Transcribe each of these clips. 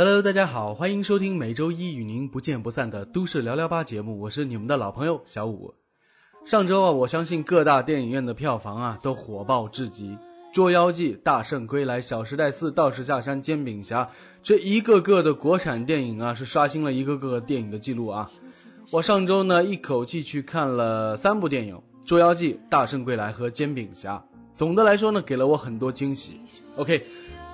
Hello，大家好，欢迎收听每周一与您不见不散的《都市聊聊吧》节目，我是你们的老朋友小五。上周啊，我相信各大电影院的票房啊都火爆至极，《捉妖记》《大圣归来》《小时代四》《道士下山》《煎饼侠》这一个个的国产电影啊，是刷新了一个个电影的记录啊。我上周呢一口气去看了三部电影，《捉妖记》《大圣归来》和《煎饼侠》，总的来说呢，给了我很多惊喜。OK。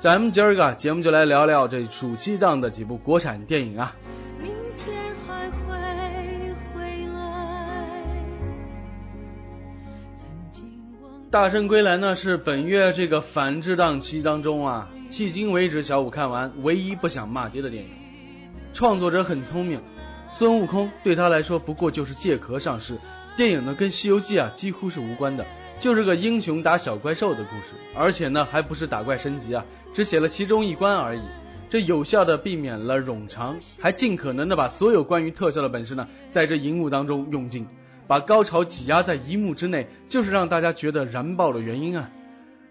咱们今儿个节目就来聊聊这暑期档的几部国产电影啊。大圣归来呢是本月这个反制档期当中啊，迄今为止小五看完唯一不想骂街的电影。创作者很聪明，孙悟空对他来说不过就是借壳上市，电影呢跟西游记啊几乎是无关的。就是个英雄打小怪兽的故事，而且呢还不是打怪升级啊，只写了其中一关而已。这有效的避免了冗长，还尽可能的把所有关于特效的本事呢，在这荧幕当中用尽，把高潮挤压在一幕之内，就是让大家觉得燃爆的原因啊。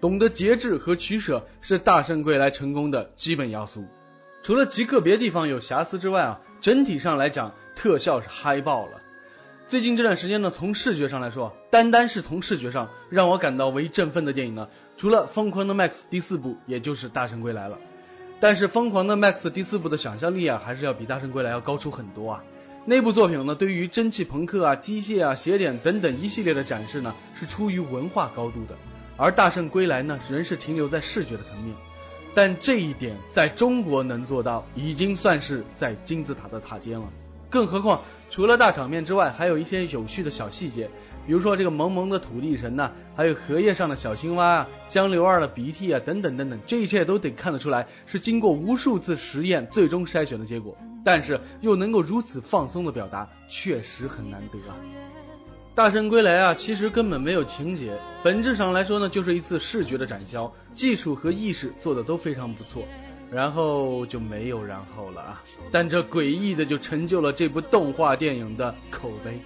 懂得节制和取舍是大圣归来成功的基本要素。除了极个别地方有瑕疵之外啊，整体上来讲特效是嗨爆了。最近这段时间呢，从视觉上来说，单单是从视觉上让我感到为振奋的电影呢，除了《疯狂的 Max》第四部，也就是《大圣归来》了。但是《疯狂的 Max》第四部的想象力啊，还是要比《大圣归来》要高出很多啊。那部作品呢，对于蒸汽朋克啊、机械啊、邪点等等一系列的展示呢，是出于文化高度的，而《大圣归来》呢，仍是停留在视觉的层面。但这一点在中国能做到，已经算是在金字塔的塔尖了。更何况，除了大场面之外，还有一些有趣的小细节，比如说这个萌萌的土地神呐，还有荷叶上的小青蛙啊，江流儿的鼻涕啊，等等等等，这一切都得看得出来是经过无数次实验最终筛选的结果。但是又能够如此放松的表达，确实很难得啊！大圣归来啊，其实根本没有情节，本质上来说呢，就是一次视觉的展销，技术和意识做的都非常不错。然后就没有然后了啊！但这诡异的就成就了这部动画电影的口碑。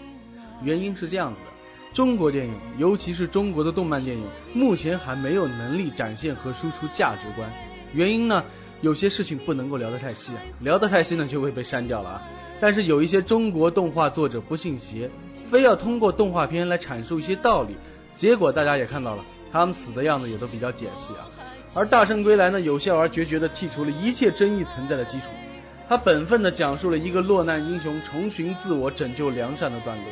原因是这样子的：中国电影，尤其是中国的动漫电影，目前还没有能力展现和输出价值观。原因呢，有些事情不能够聊得太细啊，聊得太细呢就会被删掉了啊。但是有一些中国动画作者不信邪，非要通过动画片来阐述一些道理，结果大家也看到了，他们死的样子也都比较解气啊。而《大圣归来》呢，有效而决绝地剔除了一切争议存在的基础，他本分地讲述了一个落难英雄重寻自我、拯救良善的段落。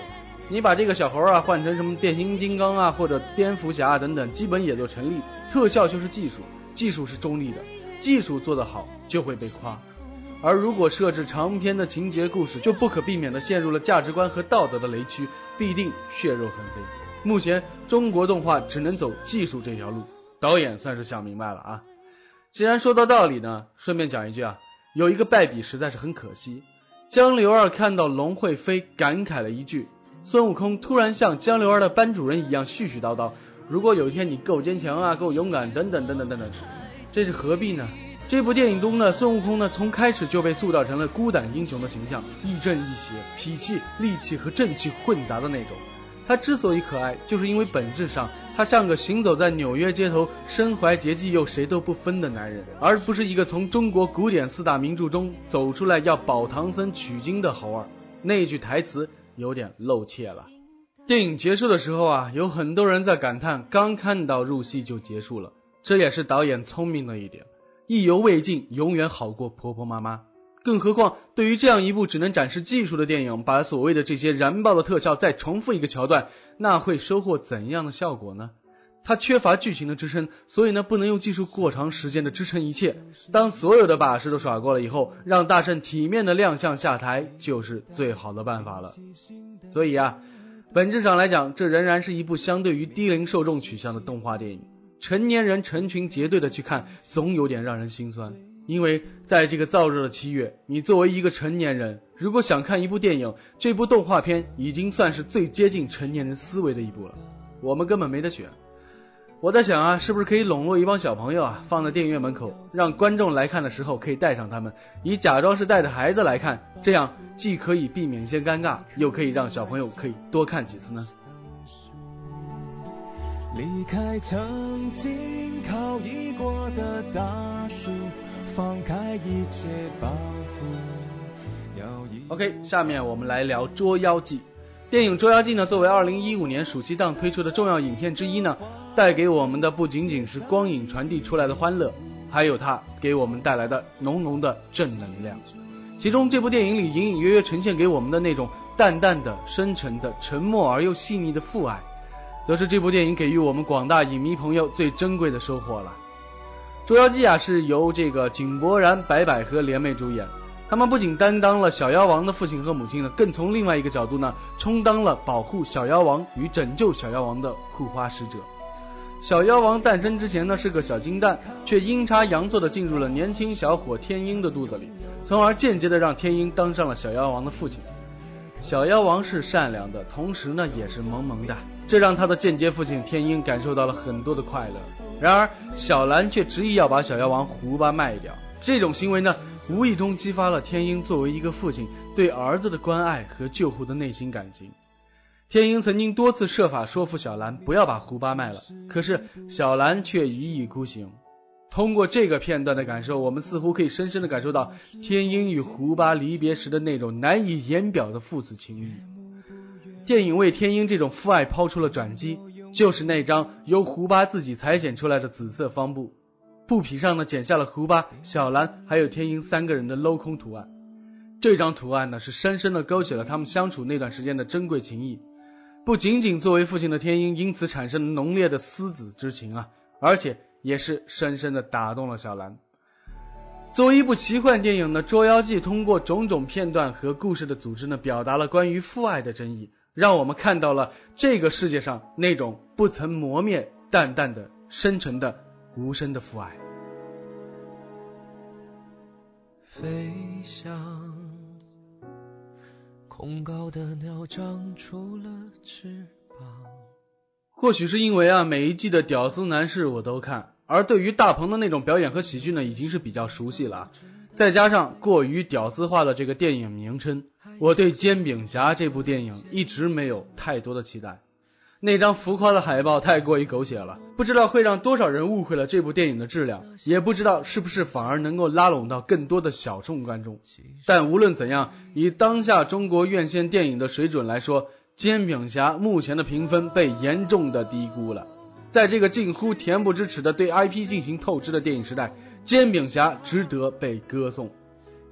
你把这个小猴啊换成什么变形金刚啊或者蝙蝠侠啊等等，基本也就成立。特效就是技术，技术是中立的，技术做得好就会被夸。而如果设置长篇的情节故事，就不可避免地陷入了价值观和道德的雷区，必定血肉横飞。目前中国动画只能走技术这条路。导演算是想明白了啊！既然说到道理呢，顺便讲一句啊，有一个败笔实在是很可惜。江流儿看到龙会飞，感慨了一句：“孙悟空突然像江流儿的班主任一样絮絮叨叨，如果有一天你够坚强啊，够勇敢，等等等等等等，这是何必呢？”这部电影中呢，孙悟空呢从开始就被塑造成了孤胆英雄的形象，亦正亦邪，痞气、戾气和正气混杂的那种。他之所以可爱，就是因为本质上他像个行走在纽约街头、身怀绝技又谁都不分的男人，而不是一个从中国古典四大名著中走出来要保唐僧取经的猴儿。那句台词有点露怯了。电影结束的时候啊，有很多人在感叹，刚看到入戏就结束了。这也是导演聪明的一点，意犹未尽，永远好过婆婆妈妈。更何况，对于这样一部只能展示技术的电影，把所谓的这些燃爆的特效再重复一个桥段，那会收获怎样的效果呢？它缺乏剧情的支撑，所以呢不能用技术过长时间的支撑一切。当所有的把式都耍过了以后，让大圣体面的亮相下台就是最好的办法了。所以啊，本质上来讲，这仍然是一部相对于低龄受众取向的动画电影。成年人成群结队的去看，总有点让人心酸。因为在这个燥热的七月，你作为一个成年人，如果想看一部电影，这部动画片已经算是最接近成年人思维的一部了。我们根本没得选。我在想啊，是不是可以笼络一帮小朋友啊，放在电影院门口，让观众来看的时候可以带上他们，以假装是带着孩子来看，这样既可以避免一些尴尬，又可以让小朋友可以多看几次呢？离开曾经靠依过的大树，放开一切包袱。OK，下面我们来聊《捉妖记》。电影《捉妖记》呢，作为2015年暑期档推出的重要影片之一呢。带给我们的不仅仅是光影传递出来的欢乐，还有它给我们带来的浓浓的正能量。其中这部电影里隐隐约约呈现给我们的那种淡淡的、深沉的、沉默而又细腻的父爱，则是这部电影给予我们广大影迷朋友最珍贵的收获了。《捉妖记》啊，是由这个井柏然、白百合联袂主演，他们不仅担当了小妖王的父亲和母亲呢，更从另外一个角度呢，充当了保护小妖王与拯救小妖王的护花使者。小妖王诞生之前呢是个小金蛋，却阴差阳错的进入了年轻小伙天鹰的肚子里，从而间接的让天鹰当上了小妖王的父亲。小妖王是善良的，同时呢也是萌萌的，这让他的间接父亲天鹰感受到了很多的快乐。然而小兰却执意要把小妖王胡巴卖掉，这种行为呢无意中激发了天鹰作为一个父亲对儿子的关爱和救护的内心感情。天鹰曾经多次设法说服小兰不要把胡巴卖了，可是小兰却一意孤行。通过这个片段的感受，我们似乎可以深深的感受到天鹰与胡巴离别时的那种难以言表的父子情谊。电影为天鹰这种父爱抛出了转机，就是那张由胡巴自己裁剪出来的紫色方布，布皮上呢剪下了胡巴、小兰还有天鹰三个人的镂空图案。这张图案呢是深深的勾起了他们相处那段时间的珍贵情谊。不仅仅作为父亲的天鹰因此产生浓烈的思子之情啊，而且也是深深的打动了小兰。作为一部奇幻电影的《捉妖记》，通过种种片段和故事的组织呢，表达了关于父爱的真意，让我们看到了这个世界上那种不曾磨灭、淡淡的、深沉的、无声的父爱。飞翔。空高的鸟长出了翅膀。或许是因为啊，每一季的屌丝男士我都看，而对于大鹏的那种表演和喜剧呢，已经是比较熟悉了。再加上过于屌丝化的这个电影名称，我对《煎饼侠》这部电影一直没有太多的期待。那张浮夸的海报太过于狗血了，不知道会让多少人误会了这部电影的质量，也不知道是不是反而能够拉拢到更多的小众观众。但无论怎样，以当下中国院线电影的水准来说，《煎饼侠》目前的评分被严重的低估了。在这个近乎恬不知耻的对 IP 进行透支的电影时代，《煎饼侠》值得被歌颂。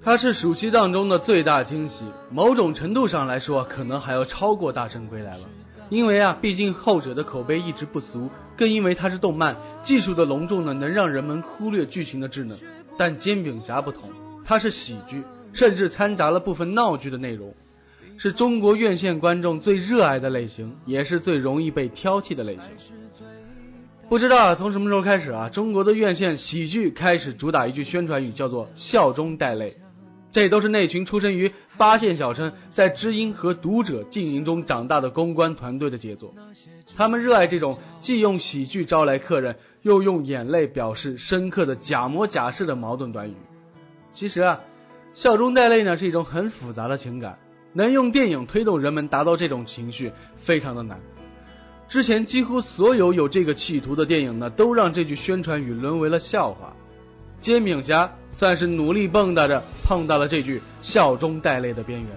它是暑期档中的最大惊喜，某种程度上来说，可能还要超过《大圣归来》了。因为啊，毕竟后者的口碑一直不俗，更因为它是动漫，技术的隆重呢，能让人们忽略剧情的智能。但煎饼侠不同，它是喜剧，甚至掺杂了部分闹剧的内容，是中国院线观众最热爱的类型，也是最容易被挑剔的类型。不知道从什么时候开始啊，中国的院线喜剧开始主打一句宣传语，叫做笑中带泪。这都是那群出生于八线小城，在知音和读者经营中长大的公关团队的杰作。他们热爱这种既用喜剧招来客人，又用眼泪表示深刻的假模假式的矛盾短语。其实啊，笑中带泪呢是一种很复杂的情感，能用电影推动人们达到这种情绪，非常的难。之前几乎所有有这个企图的电影呢，都让这句宣传语沦为了笑话。煎饼侠算是努力蹦跶着碰到了这句笑中带泪的边缘。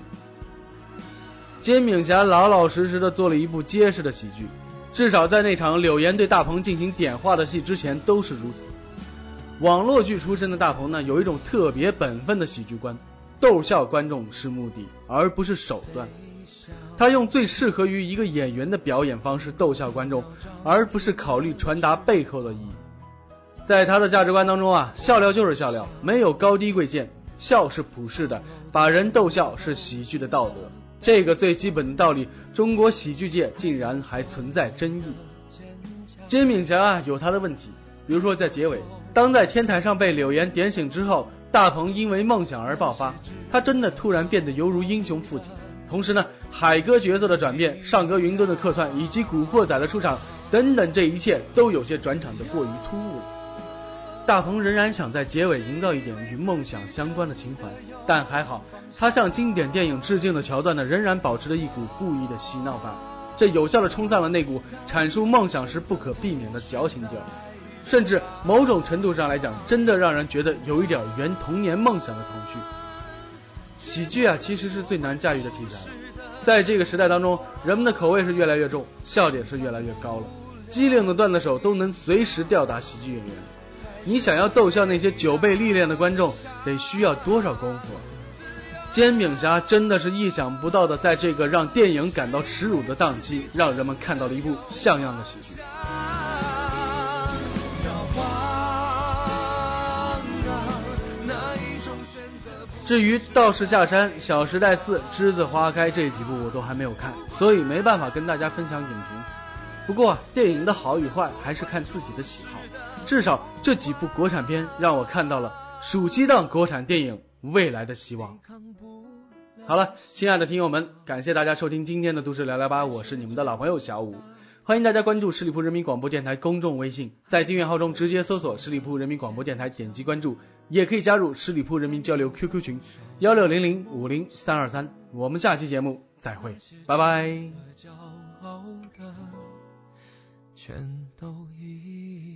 煎饼侠老老实实的做了一部结实的喜剧，至少在那场柳岩对大鹏进行点化的戏之前都是如此。网络剧出身的大鹏呢，有一种特别本分的喜剧观，逗笑观众是目的，而不是手段。他用最适合于一个演员的表演方式逗笑观众，而不是考虑传达背后的意义。在他的价值观当中啊，笑料就是笑料，没有高低贵贱，笑是普世的，把人逗笑是喜剧的道德。这个最基本的道理，中国喜剧界竟然还存在争议。煎饼侠啊，有他的问题，比如说在结尾，当在天台上被柳岩点醒之后，大鹏因为梦想而爆发，他真的突然变得犹如英雄附体。同时呢，海哥角色的转变、上哥云顿的客串以及古惑仔的出场等等，这一切都有些转场的过于突兀了。大鹏仍然想在结尾营造一点与梦想相关的情怀，但还好，他向经典电影致敬的桥段呢，仍然保持着一股故意的嬉闹范儿，这有效的冲散了那股阐述梦想时不可避免的矫情劲儿，甚至某种程度上来讲，真的让人觉得有一点圆童年梦想的童趣。喜剧啊，其实是最难驾驭的题材。在这个时代当中，人们的口味是越来越重，笑点是越来越高了。机灵的段子手都能随时吊打喜剧演员。你想要逗笑那些久被历练的观众，得需要多少功夫？煎饼侠真的是意想不到的，在这个让电影感到耻辱的档期，让人们看到了一部像样的喜剧。至于道士下山、小时代四、栀子花开这几部我都还没有看，所以没办法跟大家分享影评。不过电影的好与坏还是看自己的喜好，至少这几部国产片让我看到了暑期档国产电影未来的希望。好了，亲爱的听友们，感谢大家收听今天的都市聊聊吧，我是你们的老朋友小五。欢迎大家关注十里铺人民广播电台公众微信，在订阅号中直接搜索十里铺人民广播电台，点击关注，也可以加入十里铺人民交流 QQ 群幺六零零五零三二三。我们下期节目再会，拜拜。全都一样